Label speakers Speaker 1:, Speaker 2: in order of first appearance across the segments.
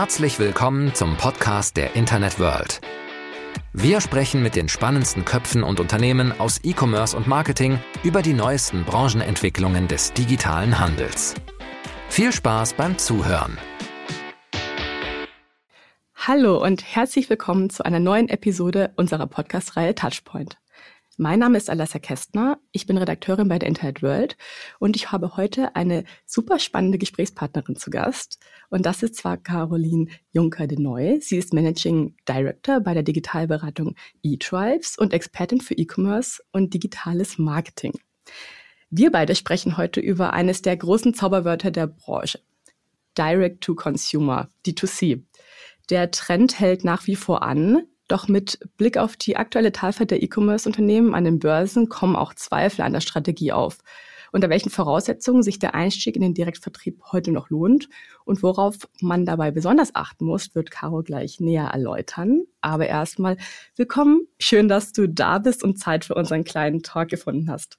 Speaker 1: Herzlich willkommen zum Podcast der Internet World. Wir sprechen mit den spannendsten Köpfen und Unternehmen aus E-Commerce und Marketing über die neuesten Branchenentwicklungen des digitalen Handels. Viel Spaß beim Zuhören.
Speaker 2: Hallo und herzlich willkommen zu einer neuen Episode unserer Podcast-Reihe Touchpoint. Mein Name ist Alassa Kästner. Ich bin Redakteurin bei der Internet World und ich habe heute eine super spannende Gesprächspartnerin zu Gast. Und das ist zwar Caroline Juncker de Neu. Sie ist Managing Director bei der Digitalberatung eTribes und Expertin für E-Commerce und digitales Marketing. Wir beide sprechen heute über eines der großen Zauberwörter der Branche. Direct to Consumer, D2C. Der Trend hält nach wie vor an. Doch mit Blick auf die aktuelle Talfahrt der E-Commerce-Unternehmen an den Börsen kommen auch Zweifel an der Strategie auf. Unter welchen Voraussetzungen sich der Einstieg in den Direktvertrieb heute noch lohnt und worauf man dabei besonders achten muss, wird Caro gleich näher erläutern. Aber erstmal willkommen. Schön, dass du da bist und Zeit für unseren kleinen Talk gefunden hast.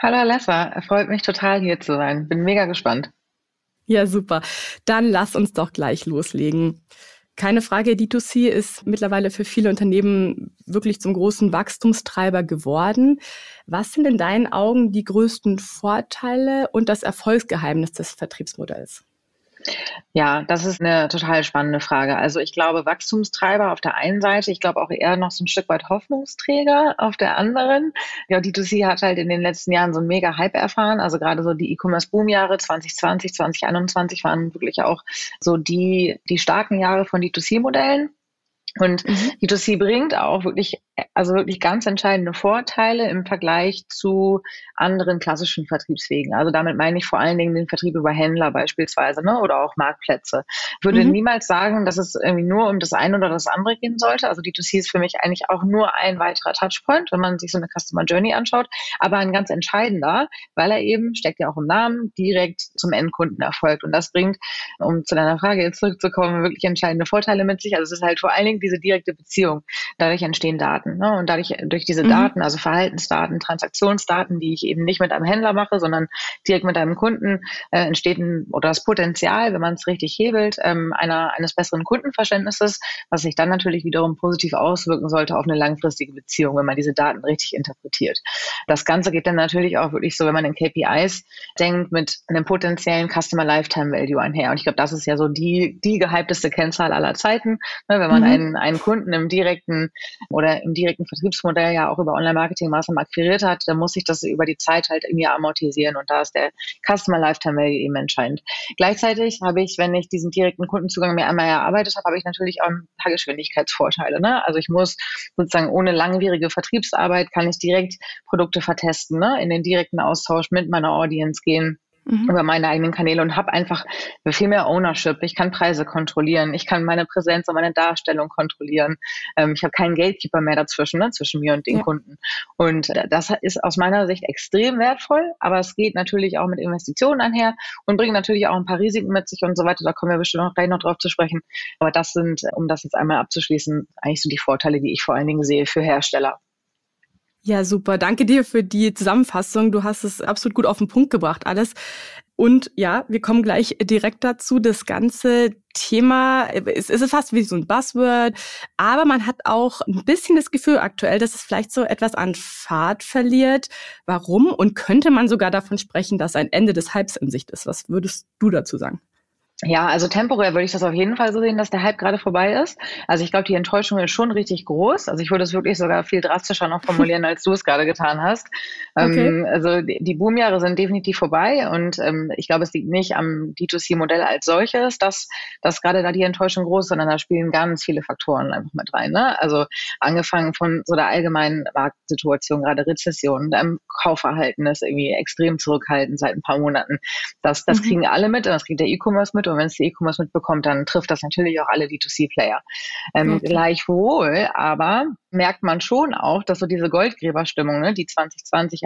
Speaker 3: Hallo Alessa, freut mich total hier zu sein. Bin mega gespannt.
Speaker 2: Ja, super. Dann lass uns doch gleich loslegen. Keine Frage, D2C ist mittlerweile für viele Unternehmen wirklich zum großen Wachstumstreiber geworden. Was sind in deinen Augen die größten Vorteile und das Erfolgsgeheimnis des Vertriebsmodells?
Speaker 3: Ja, das ist eine total spannende Frage. Also ich glaube, Wachstumstreiber auf der einen Seite, ich glaube auch eher noch so ein Stück weit Hoffnungsträger auf der anderen. Ja, D2C hat halt in den letzten Jahren so einen mega Hype erfahren. Also gerade so die E-Commerce-Boom-Jahre 2020, 2021 waren wirklich auch so die, die starken Jahre von D2C-Modellen. Und mhm. D2C bringt auch wirklich also wirklich ganz entscheidende Vorteile im Vergleich zu anderen klassischen Vertriebswegen. Also damit meine ich vor allen Dingen den Vertrieb über Händler beispielsweise ne, oder auch Marktplätze. Ich würde mhm. niemals sagen, dass es irgendwie nur um das eine oder das andere gehen sollte. Also D2C ist für mich eigentlich auch nur ein weiterer Touchpoint, wenn man sich so eine Customer Journey anschaut, aber ein ganz entscheidender, weil er eben, steckt ja auch im Namen, direkt zum Endkunden erfolgt. Und das bringt, um zu deiner Frage jetzt zurückzukommen, wirklich entscheidende Vorteile mit sich. Also es ist halt vor allen Dingen diese direkte Beziehung. Dadurch entstehen Daten. Daten. Ne? Und dadurch durch diese mhm. Daten, also Verhaltensdaten, Transaktionsdaten, die ich eben nicht mit einem Händler mache, sondern direkt mit einem Kunden, äh, entsteht ein, oder das Potenzial, wenn man es richtig hebelt, ähm, einer, eines besseren Kundenverständnisses, was sich dann natürlich wiederum positiv auswirken sollte auf eine langfristige Beziehung, wenn man diese Daten richtig interpretiert. Das Ganze geht dann natürlich auch wirklich so, wenn man in KPIs denkt, mit einem potenziellen Customer Lifetime Value einher. Und ich glaube, das ist ja so die, die gehypteste Kennzahl aller Zeiten. Ne? Wenn man mhm. einen, einen Kunden im direkten oder im direkten Vertriebsmodell ja auch über Online-Marketing-Maßnahmen akquiriert hat, dann muss sich das über die Zeit halt irgendwie amortisieren und da ist der Customer Lifetime Value eben entscheidend. Gleichzeitig habe ich, wenn ich diesen direkten Kundenzugang mir einmal erarbeitet habe, habe ich natürlich auch ein paar Geschwindigkeitsvorteile. Ne? Also ich muss sozusagen ohne langwierige Vertriebsarbeit kann ich direkt Produkte vertesten, ne? in den direkten Austausch mit meiner Audience gehen mhm. über meine eigenen Kanäle und habe einfach viel mehr Ownership. Ich kann Preise kontrollieren, ich kann meine Präsenz und meine Darstellung kontrollieren. Ähm, ich habe keinen Gatekeeper mehr dazwischen, ne, zwischen mir und den ja. Kunden. Und das ist aus meiner Sicht extrem wertvoll, aber es geht natürlich auch mit Investitionen einher und bringt natürlich auch ein paar Risiken mit sich und so weiter. Da kommen wir bestimmt noch gleich noch drauf zu sprechen. Aber das sind, um das jetzt einmal abzuschließen, eigentlich so die Vorteile, die ich vor allen Dingen sehe für Hersteller.
Speaker 2: Ja, super. Danke dir für die Zusammenfassung. Du hast es absolut gut auf den Punkt gebracht, alles. Und ja, wir kommen gleich direkt dazu. Das ganze Thema, es ist fast wie so ein Buzzword, aber man hat auch ein bisschen das Gefühl aktuell, dass es vielleicht so etwas an Fahrt verliert. Warum? Und könnte man sogar davon sprechen, dass ein Ende des Hypes in Sicht ist? Was würdest du dazu sagen?
Speaker 3: Ja, also temporär würde ich das auf jeden Fall so sehen, dass der Hype gerade vorbei ist. Also ich glaube, die Enttäuschung ist schon richtig groß. Also ich würde es wirklich sogar viel drastischer noch formulieren, als du es gerade getan hast. Okay. Ähm, also die, die Boomjahre sind definitiv vorbei und ähm, ich glaube, es liegt nicht am D2C-Modell als solches, dass, dass gerade da die Enttäuschung groß ist, sondern da spielen ganz viele Faktoren einfach mit rein. Ne? Also angefangen von so der allgemeinen Marktsituation, gerade Rezession, ähm, Kaufverhalten ist irgendwie extrem zurückhaltend seit ein paar Monaten. Das, das mhm. kriegen alle mit und das kriegt der E-Commerce mit und wenn es die E-Commerce mitbekommt, dann trifft das natürlich auch alle D2C-Player. Ähm, okay. Gleichwohl, aber merkt man schon auch, dass so diese Goldgräberstimmung, ne, die 2020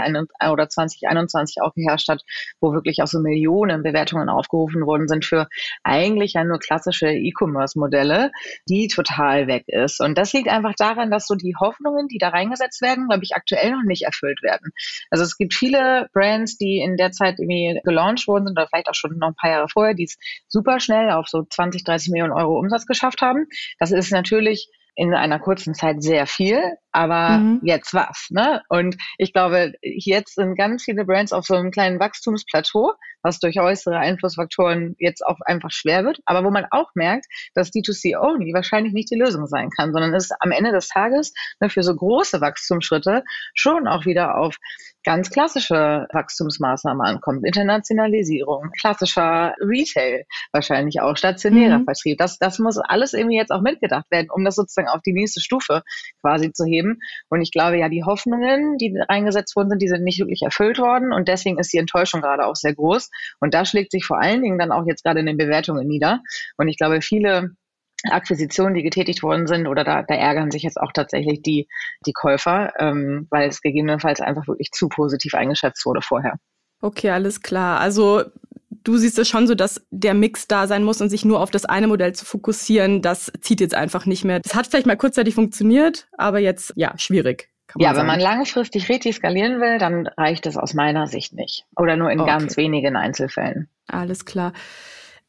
Speaker 3: oder 2021 auch geherrscht hat, wo wirklich auch so Millionen Bewertungen aufgerufen worden sind für eigentlich ja nur klassische E-Commerce-Modelle, die total weg ist. Und das liegt einfach daran, dass so die Hoffnungen, die da reingesetzt werden, glaube ich, aktuell noch nicht erfüllt werden. Also es gibt viele Brands, die in der Zeit irgendwie gelauncht worden sind oder vielleicht auch schon noch ein paar Jahre vorher, die es super schnell auf so 20, 30 Millionen Euro Umsatz geschafft haben. Das ist natürlich in einer kurzen Zeit sehr viel, aber mhm. jetzt was. Ne? Und ich glaube, jetzt sind ganz viele Brands auf so einem kleinen Wachstumsplateau, was durch äußere Einflussfaktoren jetzt auch einfach schwer wird, aber wo man auch merkt, dass D2C Only wahrscheinlich nicht die Lösung sein kann, sondern es am Ende des Tages ne, für so große Wachstumsschritte schon auch wieder auf ganz klassische Wachstumsmaßnahmen ankommt. Internationalisierung, klassischer Retail, wahrscheinlich auch stationärer mhm. Vertrieb. Das, das muss alles irgendwie jetzt auch mitgedacht werden, um das sozusagen auf die nächste Stufe quasi zu heben. Und ich glaube ja, die Hoffnungen, die reingesetzt worden sind, die sind nicht wirklich erfüllt worden. Und deswegen ist die Enttäuschung gerade auch sehr groß. Und da schlägt sich vor allen Dingen dann auch jetzt gerade in den Bewertungen nieder. Und ich glaube, viele Akquisitionen, die getätigt worden sind, oder da, da ärgern sich jetzt auch tatsächlich die, die Käufer, ähm, weil es gegebenenfalls einfach wirklich zu positiv eingeschätzt wurde vorher.
Speaker 2: Okay, alles klar. Also du siehst es schon so, dass der Mix da sein muss und sich nur auf das eine Modell zu fokussieren, das zieht jetzt einfach nicht mehr. Das hat vielleicht mal kurzzeitig funktioniert, aber jetzt ja, schwierig.
Speaker 3: ja, sagen. wenn man langfristig richtig skalieren will, dann reicht es aus meiner Sicht nicht. Oder nur in okay. ganz wenigen Einzelfällen.
Speaker 2: Alles klar.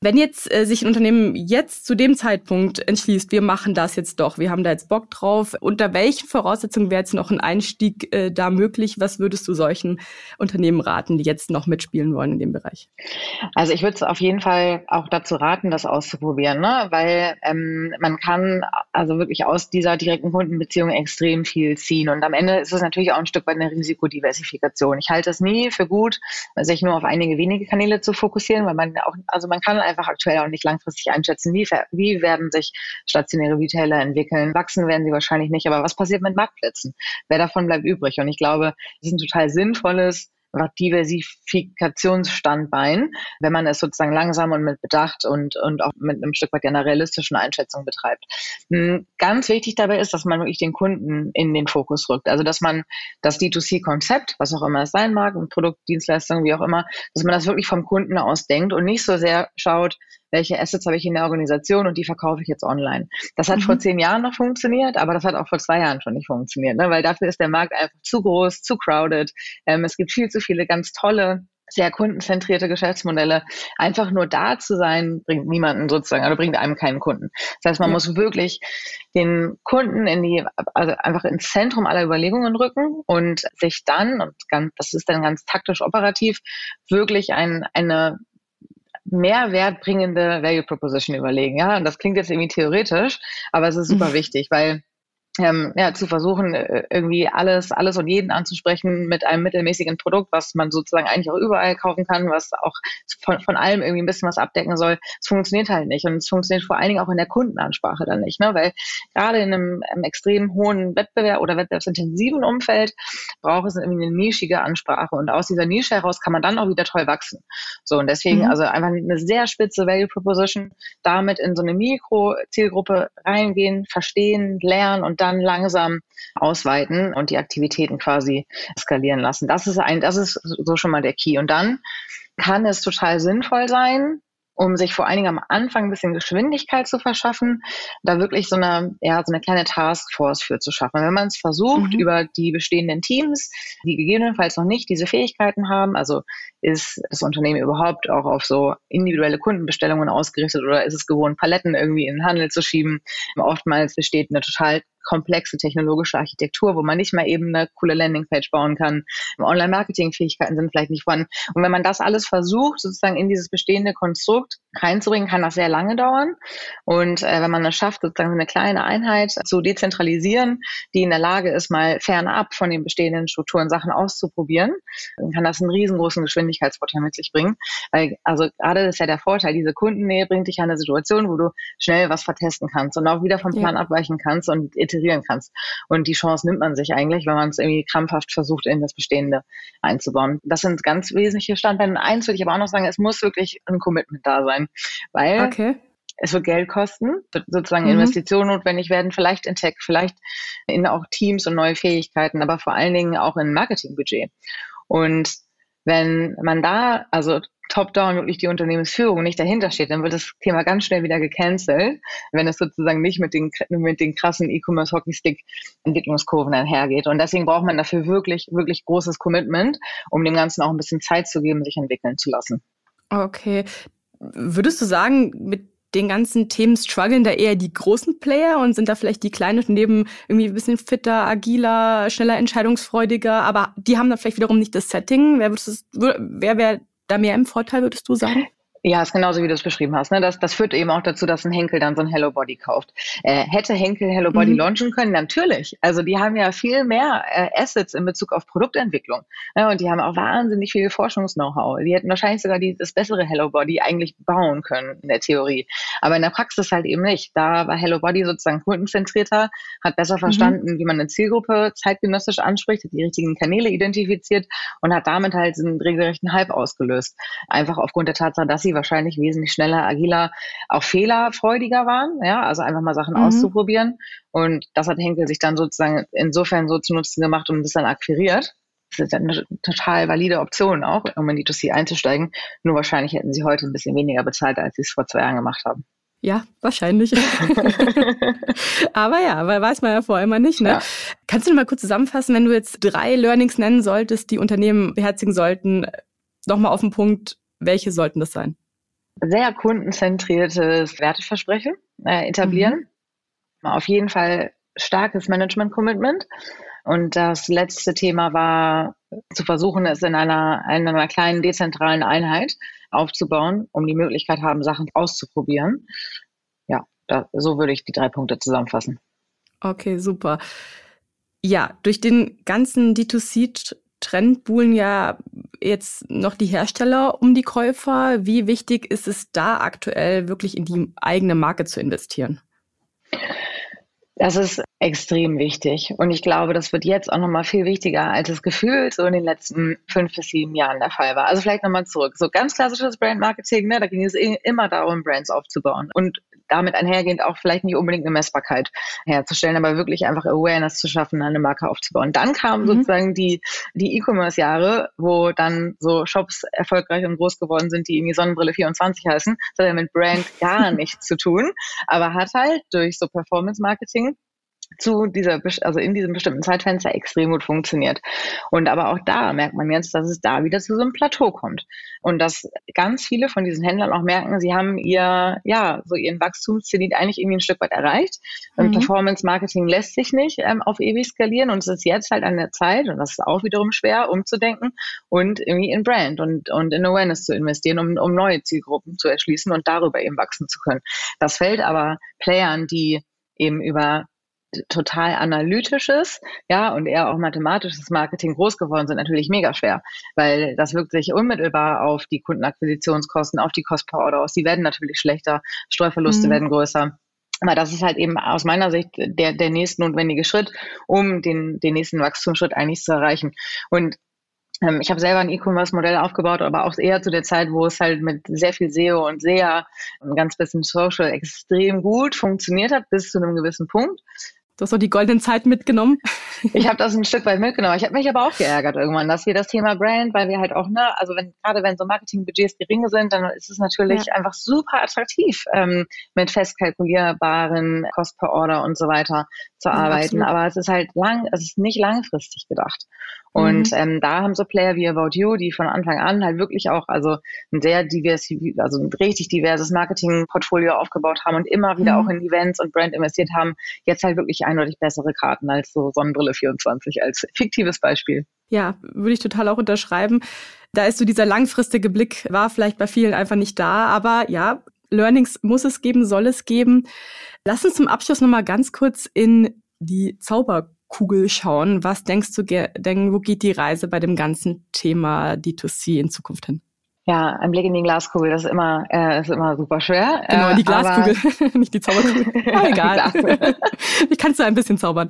Speaker 2: Wenn jetzt äh, sich ein Unternehmen jetzt zu dem Zeitpunkt entschließt, wir machen das jetzt doch, wir haben da jetzt Bock drauf, unter welchen Voraussetzungen wäre jetzt noch ein Einstieg äh, da möglich? Was würdest du solchen Unternehmen raten, die jetzt noch mitspielen wollen in dem Bereich?
Speaker 3: Also ich würde auf jeden Fall auch dazu raten, das auszuprobieren, ne? weil ähm, man kann also wirklich aus dieser direkten Kundenbeziehung extrem viel ziehen. Und am Ende ist es natürlich auch ein Stück weit eine Risikodiversifikation. Ich halte es nie für gut, sich nur auf einige wenige Kanäle zu fokussieren, weil man auch, also man kann einfach aktuell auch nicht langfristig einschätzen, wie, wie werden sich stationäre Retailer entwickeln. Wachsen werden sie wahrscheinlich nicht, aber was passiert mit Marktplätzen? Wer davon bleibt übrig? Und ich glaube, das ist ein total sinnvolles Diversifikationsstandbein, wenn man es sozusagen langsam und mit Bedacht und, und auch mit einem Stück weit einer realistischen Einschätzung betreibt. Hm, ganz wichtig dabei ist, dass man wirklich den Kunden in den Fokus rückt. Also, dass man das D2C-Konzept, was auch immer es sein mag, ein Produkt, Dienstleistung, wie auch immer, dass man das wirklich vom Kunden aus denkt und nicht so sehr schaut, welche Assets habe ich in der Organisation und die verkaufe ich jetzt online. Das hat mhm. vor zehn Jahren noch funktioniert, aber das hat auch vor zwei Jahren schon nicht funktioniert, ne? weil dafür ist der Markt einfach zu groß, zu crowded. Ähm, es gibt viel zu viele ganz tolle sehr kundenzentrierte Geschäftsmodelle. Einfach nur da zu sein, bringt niemanden sozusagen, oder bringt einem keinen Kunden. Das heißt, man ja. muss wirklich den Kunden in die, also einfach ins Zentrum aller Überlegungen rücken und sich dann, und ganz, das ist dann ganz taktisch operativ, wirklich ein, eine mehrwertbringende Value Proposition überlegen. Ja, und das klingt jetzt irgendwie theoretisch, aber es ist super wichtig, weil ähm, ja, zu versuchen, äh, irgendwie alles, alles und jeden anzusprechen mit einem mittelmäßigen Produkt, was man sozusagen eigentlich auch überall kaufen kann, was auch von, von allem irgendwie ein bisschen was abdecken soll. Es funktioniert halt nicht. Und es funktioniert vor allen Dingen auch in der Kundenansprache dann nicht, ne? weil gerade in einem, einem extrem hohen Wettbewerb oder wettbewerbsintensiven Umfeld braucht es irgendwie eine nischige Ansprache. Und aus dieser Nische heraus kann man dann auch wieder toll wachsen. So, und deswegen mhm. also einfach eine sehr spitze Value Proposition, damit in so eine Mikro-Zielgruppe reingehen, verstehen, lernen und dann langsam ausweiten und die Aktivitäten quasi skalieren lassen. Das ist ein, das ist so schon mal der Key. Und dann kann es total sinnvoll sein, um sich vor allen Dingen am Anfang ein bisschen Geschwindigkeit zu verschaffen, da wirklich so eine, ja, so eine kleine Taskforce für zu schaffen. Wenn man es versucht, mhm. über die bestehenden Teams, die gegebenenfalls noch nicht diese Fähigkeiten haben, also ist das Unternehmen überhaupt auch auf so individuelle Kundenbestellungen ausgerichtet oder ist es gewohnt, Paletten irgendwie in den Handel zu schieben? Oftmals besteht eine total komplexe technologische Architektur, wo man nicht mal eben eine coole Landingpage bauen kann. Online-Marketing-Fähigkeiten sind vielleicht nicht vorhanden. Und wenn man das alles versucht, sozusagen in dieses bestehende Konstrukt reinzubringen, kann das sehr lange dauern. Und äh, wenn man es schafft, sozusagen eine kleine Einheit zu dezentralisieren, die in der Lage ist, mal fernab von den bestehenden Strukturen Sachen auszuprobieren, dann kann das einen riesengroßen Geschwindigkeitsvorteil mit sich bringen. Weil, also gerade das ist ja der Vorteil, diese Kundennähe bringt dich an eine Situation, wo du schnell was vertesten kannst und auch wieder vom Plan ja. abweichen kannst und iterieren kannst. Und die Chance nimmt man sich eigentlich, wenn man es irgendwie krampfhaft versucht, in das Bestehende einzubauen. Das sind ganz wesentliche Standbeine. Und eins würde ich aber auch noch sagen, es muss wirklich ein Commitment da sein. Weil okay es wird Geld kosten, wird sozusagen mhm. Investitionen notwendig werden, vielleicht in Tech, vielleicht in auch Teams und neue Fähigkeiten, aber vor allen Dingen auch in Marketingbudget. Und wenn man da, also top-down wirklich die Unternehmensführung nicht dahinter steht, dann wird das Thema ganz schnell wieder gecancelt, wenn es sozusagen nicht mit den, mit den krassen E-Commerce Hockeystick Entwicklungskurven einhergeht. Und deswegen braucht man dafür wirklich, wirklich großes Commitment, um dem Ganzen auch ein bisschen Zeit zu geben, sich entwickeln zu lassen.
Speaker 2: Okay. Würdest du sagen, mit den ganzen Themen strugglen da eher die großen Player und sind da vielleicht die kleinen Unternehmen irgendwie ein bisschen fitter, agiler, schneller, entscheidungsfreudiger, aber die haben da vielleicht wiederum nicht das Setting. Wer, wer wäre da mehr im Vorteil, würdest du sagen?
Speaker 3: Ja, ist genauso wie du es beschrieben hast. Ne? Das, das führt eben auch dazu, dass ein Henkel dann so ein Hello Body kauft. Äh, hätte Henkel Hello Body mhm. launchen können? Natürlich. Also die haben ja viel mehr äh, Assets in Bezug auf Produktentwicklung. Ne? Und die haben auch wahnsinnig viel Forschungs-Know-how. Die hätten wahrscheinlich sogar die, das bessere Hello Body eigentlich bauen können in der Theorie. Aber in der Praxis halt eben nicht. Da war Hello Body sozusagen kundenzentrierter, hat besser mhm. verstanden, mhm. wie man eine Zielgruppe zeitgenössisch anspricht, hat die richtigen Kanäle identifiziert und hat damit halt einen regelrechten Hype ausgelöst. Einfach aufgrund der Tatsache, dass sie wahrscheinlich wesentlich schneller, agiler, auch fehlerfreudiger waren, ja, also einfach mal Sachen mhm. auszuprobieren. Und das hat Henkel sich dann sozusagen insofern so zu Nutzen gemacht und das dann akquiriert. Das ist eine total valide Option auch, um in die 2C einzusteigen. Nur wahrscheinlich hätten sie heute ein bisschen weniger bezahlt, als sie es vor zwei Jahren gemacht haben.
Speaker 2: Ja, wahrscheinlich. aber ja, weil weiß man ja vorher immer nicht. Ne? Ja. Kannst du mal kurz zusammenfassen, wenn du jetzt drei Learnings nennen solltest, die Unternehmen beherzigen sollten, nochmal auf den Punkt, welche sollten das sein?
Speaker 3: Sehr kundenzentriertes Werteversprechen äh, etablieren. Mhm. Auf jeden Fall starkes Management-Commitment. Und das letzte Thema war, zu versuchen, es in einer, in einer kleinen dezentralen Einheit aufzubauen, um die Möglichkeit haben, Sachen auszuprobieren. Ja, da, so würde ich die drei Punkte zusammenfassen.
Speaker 2: Okay, super. Ja, durch den ganzen D2C Trend buhlen ja jetzt noch die Hersteller um die Käufer. Wie wichtig ist es da aktuell wirklich in die eigene Marke zu investieren?
Speaker 3: Das ist extrem wichtig. Und ich glaube, das wird jetzt auch nochmal viel wichtiger, als es gefühlt so in den letzten fünf bis sieben Jahren der Fall war. Also vielleicht nochmal zurück. So ganz klassisches Brandmarketing, ne, da ging es immer darum, Brands aufzubauen. Und damit einhergehend auch vielleicht nicht unbedingt eine Messbarkeit herzustellen, aber wirklich einfach Awareness zu schaffen, eine Marke aufzubauen. Dann kamen mhm. sozusagen die, die E-Commerce-Jahre, wo dann so Shops erfolgreich und groß geworden sind, die irgendwie Sonnenbrille 24 heißen. Das hat ja mit Brand gar nichts zu tun, aber hat halt durch so Performance-Marketing zu dieser, also in diesem bestimmten Zeitfenster extrem gut funktioniert. Und aber auch da merkt man jetzt, dass es da wieder zu so einem Plateau kommt. Und dass ganz viele von diesen Händlern auch merken, sie haben ihr, ja, so ihren Wachstumszenit eigentlich irgendwie ein Stück weit erreicht. Mhm. Performance Marketing lässt sich nicht ähm, auf ewig skalieren und es ist jetzt halt an der Zeit, und das ist auch wiederum schwer, umzudenken und irgendwie in Brand und, und in Awareness zu investieren, um, um neue Zielgruppen zu erschließen und darüber eben wachsen zu können. Das fällt aber Playern, die eben über total analytisches, ja, und eher auch mathematisches Marketing groß geworden sind, natürlich mega schwer, weil das wirkt sich unmittelbar auf die Kundenakquisitionskosten, auf die Cost per Order aus. Die werden natürlich schlechter, Streuverluste mhm. werden größer. Aber das ist halt eben aus meiner Sicht der, der nächste notwendige Schritt, um den, den nächsten Wachstumsschritt eigentlich zu erreichen. Und ähm, ich habe selber ein E-Commerce-Modell aufgebaut, aber auch eher zu der Zeit, wo es halt mit sehr viel SEO und SEA und ganz bisschen Social extrem gut funktioniert hat, bis zu einem gewissen Punkt.
Speaker 2: Du hast so die goldenen Zeiten mitgenommen.
Speaker 3: Ich habe das ein Stück weit mitgenommen. Ich habe mich aber auch geärgert irgendwann, dass wir das Thema Brand, weil wir halt auch, ne, also wenn gerade wenn so Marketingbudgets geringe sind, dann ist es natürlich ja. einfach super attraktiv, ähm, mit fest kalkulierbaren Cost per Order und so weiter zu ja, arbeiten. Absolut. Aber es ist halt lang, es ist nicht langfristig gedacht. Und mhm. ähm, da haben so Player wie About You, die von Anfang an halt wirklich auch also ein sehr divers, also ein richtig diverses Marketingportfolio aufgebaut haben und immer wieder mhm. auch in Events und Brand investiert haben, jetzt halt wirklich eindeutig bessere Karten als so Sonnenbrille 24 als fiktives Beispiel.
Speaker 2: Ja, würde ich total auch unterschreiben. Da ist so dieser langfristige Blick, war vielleicht bei vielen einfach nicht da, aber ja, Learnings muss es geben, soll es geben. Lass uns zum Abschluss nochmal ganz kurz in die Zauber Kugel schauen. Was denkst du denn, wo geht die Reise bei dem ganzen Thema D2C in Zukunft hin?
Speaker 3: Ja, ein Blick in die Glaskugel, das ist immer, äh, ist immer super schwer.
Speaker 2: Genau, die äh, Glaskugel, nicht die Zauberkugel. Ah, egal. ich kannst du ein bisschen zaubern.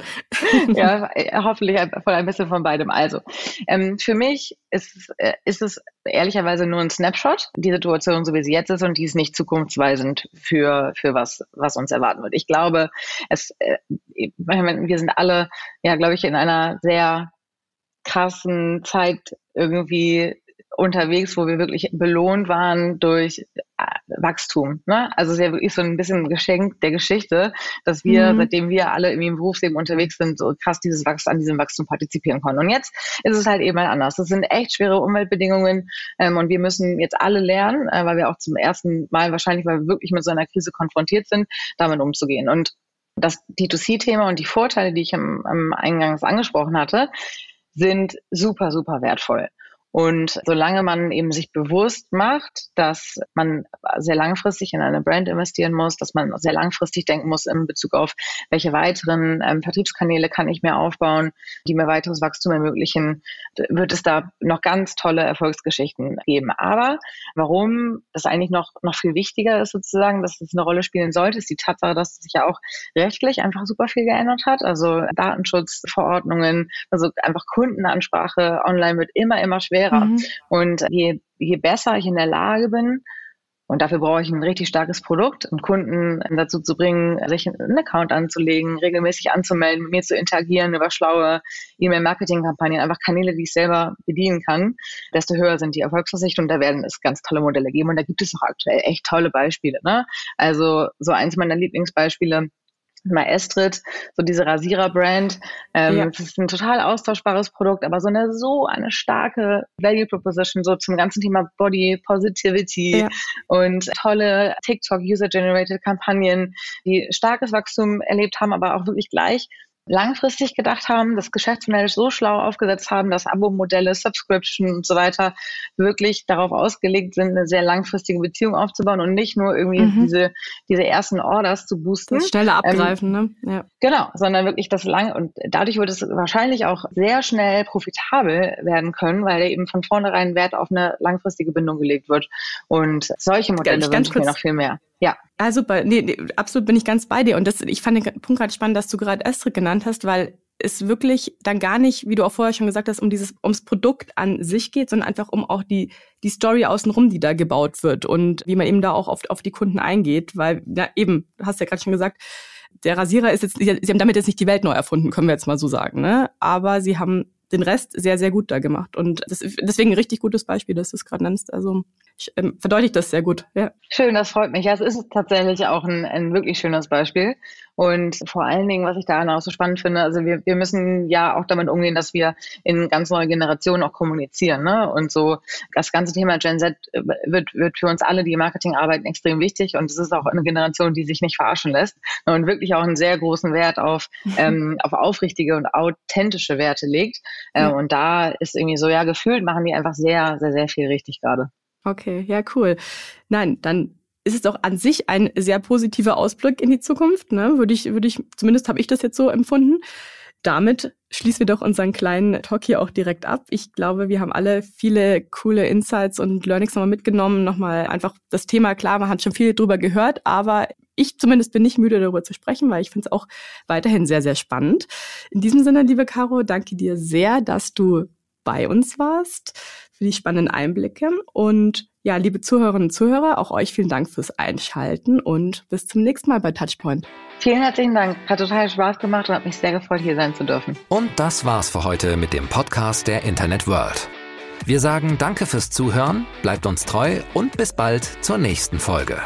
Speaker 3: ja, hoffentlich von ein bisschen von beidem. Also, ähm, für mich ist, äh, ist es ehrlicherweise nur ein Snapshot, die Situation, so wie sie jetzt ist, und die ist nicht zukunftsweisend für, für was, was uns erwarten wird. Ich glaube, es, äh, wir sind alle, ja, glaube ich, in einer sehr krassen Zeit irgendwie unterwegs, wo wir wirklich belohnt waren durch äh, Wachstum. Ne? Also es ist ja wirklich so ein bisschen ein Geschenk der Geschichte, dass wir, mhm. seitdem wir alle irgendwie im Berufsleben unterwegs sind, so krass dieses Wachstum, an diesem Wachstum partizipieren können. Und jetzt ist es halt eben mal anders. Das sind echt schwere Umweltbedingungen ähm, und wir müssen jetzt alle lernen, äh, weil wir auch zum ersten Mal wahrscheinlich, weil wir wirklich mit so einer Krise konfrontiert sind, damit umzugehen. Und das D2C-Thema und die Vorteile, die ich am, am Eingangs angesprochen hatte, sind super, super wertvoll. Und solange man eben sich bewusst macht, dass man sehr langfristig in eine Brand investieren muss, dass man sehr langfristig denken muss in Bezug auf, welche weiteren ähm, Vertriebskanäle kann ich mir aufbauen, die mir weiteres Wachstum ermöglichen, wird es da noch ganz tolle Erfolgsgeschichten geben. Aber warum das eigentlich noch, noch viel wichtiger ist sozusagen, dass es eine Rolle spielen sollte, ist die Tatsache, dass sich ja auch rechtlich einfach super viel geändert hat. Also Datenschutzverordnungen, also einfach Kundenansprache online wird immer, immer schwerer schwerer. Mhm. Und je, je besser ich in der Lage bin, und dafür brauche ich ein richtig starkes Produkt, einen Kunden dazu zu bringen, sich einen Account anzulegen, regelmäßig anzumelden, mit mir zu interagieren über schlaue E-Mail-Marketing-Kampagnen, einfach Kanäle, die ich selber bedienen kann, desto höher sind die Erfolgsaussichten und da werden es ganz tolle Modelle geben. Und da gibt es auch aktuell echt tolle Beispiele. Ne? Also so eins meiner Lieblingsbeispiele Maestrit, so diese Rasierer-Brand. Ähm, ja. Das ist ein total austauschbares Produkt, aber so eine so eine starke Value Proposition so zum ganzen Thema Body Positivity ja. und tolle TikTok User-Generated Kampagnen, die starkes Wachstum erlebt haben, aber auch wirklich gleich langfristig gedacht haben, das Geschäftsmodell so schlau aufgesetzt haben, dass Abo-Modelle, Subscription und so weiter wirklich darauf ausgelegt sind, eine sehr langfristige Beziehung aufzubauen und nicht nur irgendwie mhm. diese, diese ersten Orders zu boosten. Das
Speaker 2: schnelle ähm, Abgreifen, ähm,
Speaker 3: ne? Ja. Genau, sondern wirklich das lang und dadurch wird es wahrscheinlich auch sehr schnell profitabel werden können, weil eben von vornherein Wert auf eine langfristige Bindung gelegt wird. Und solche Modelle ganz, ganz kurz, noch viel mehr.
Speaker 2: Ja. Ah, super. Nee, nee, absolut bin ich ganz bei dir. Und das, ich fand den Punkt gerade spannend, dass du gerade Estrid genannt hast, weil es wirklich dann gar nicht, wie du auch vorher schon gesagt hast, um dieses, ums Produkt an sich geht, sondern einfach um auch die, die Story außenrum, die da gebaut wird und wie man eben da auch oft auf die Kunden eingeht, weil, ja, eben, hast ja gerade schon gesagt, der Rasierer ist jetzt, sie haben damit jetzt nicht die Welt neu erfunden, können wir jetzt mal so sagen, ne? Aber sie haben den Rest sehr, sehr gut da gemacht. Und das, deswegen ein richtig gutes Beispiel, dass du es gerade nennst. Also ich, ähm, verdeutlicht das sehr gut. Ja.
Speaker 3: Schön, das freut mich. Ja, es ist tatsächlich auch ein, ein wirklich schönes Beispiel. Und vor allen Dingen, was ich daran auch so spannend finde, also wir, wir müssen ja auch damit umgehen, dass wir in ganz neue Generationen auch kommunizieren. Ne? Und so das ganze Thema Gen Z äh, wird, wird für uns alle, die im Marketing arbeiten, extrem wichtig. Und es ist auch eine Generation, die sich nicht verarschen lässt und wirklich auch einen sehr großen Wert auf, ähm, auf aufrichtige und authentische Werte legt. Ähm, Und da ist irgendwie so, ja, gefühlt machen die einfach sehr, sehr, sehr viel richtig gerade.
Speaker 2: Okay, ja, cool. Nein, dann ist es doch an sich ein sehr positiver Ausblick in die Zukunft, ne? Würde ich, würde ich, zumindest habe ich das jetzt so empfunden. Damit schließen wir doch unseren kleinen Talk hier auch direkt ab. Ich glaube, wir haben alle viele coole Insights und Learnings nochmal mitgenommen. Nochmal einfach das Thema, klar, man hat schon viel drüber gehört, aber ich zumindest bin nicht müde darüber zu sprechen, weil ich finde es auch weiterhin sehr, sehr spannend. In diesem Sinne, liebe Caro, danke dir sehr, dass du bei uns warst, für die spannenden Einblicke. Und ja, liebe Zuhörerinnen und Zuhörer, auch euch vielen Dank fürs Einschalten und bis zum nächsten Mal bei Touchpoint.
Speaker 3: Vielen herzlichen Dank. Hat total Spaß gemacht und hat mich sehr gefreut, hier sein zu dürfen.
Speaker 1: Und das war's für heute mit dem Podcast der Internet World. Wir sagen Danke fürs Zuhören, bleibt uns treu und bis bald zur nächsten Folge.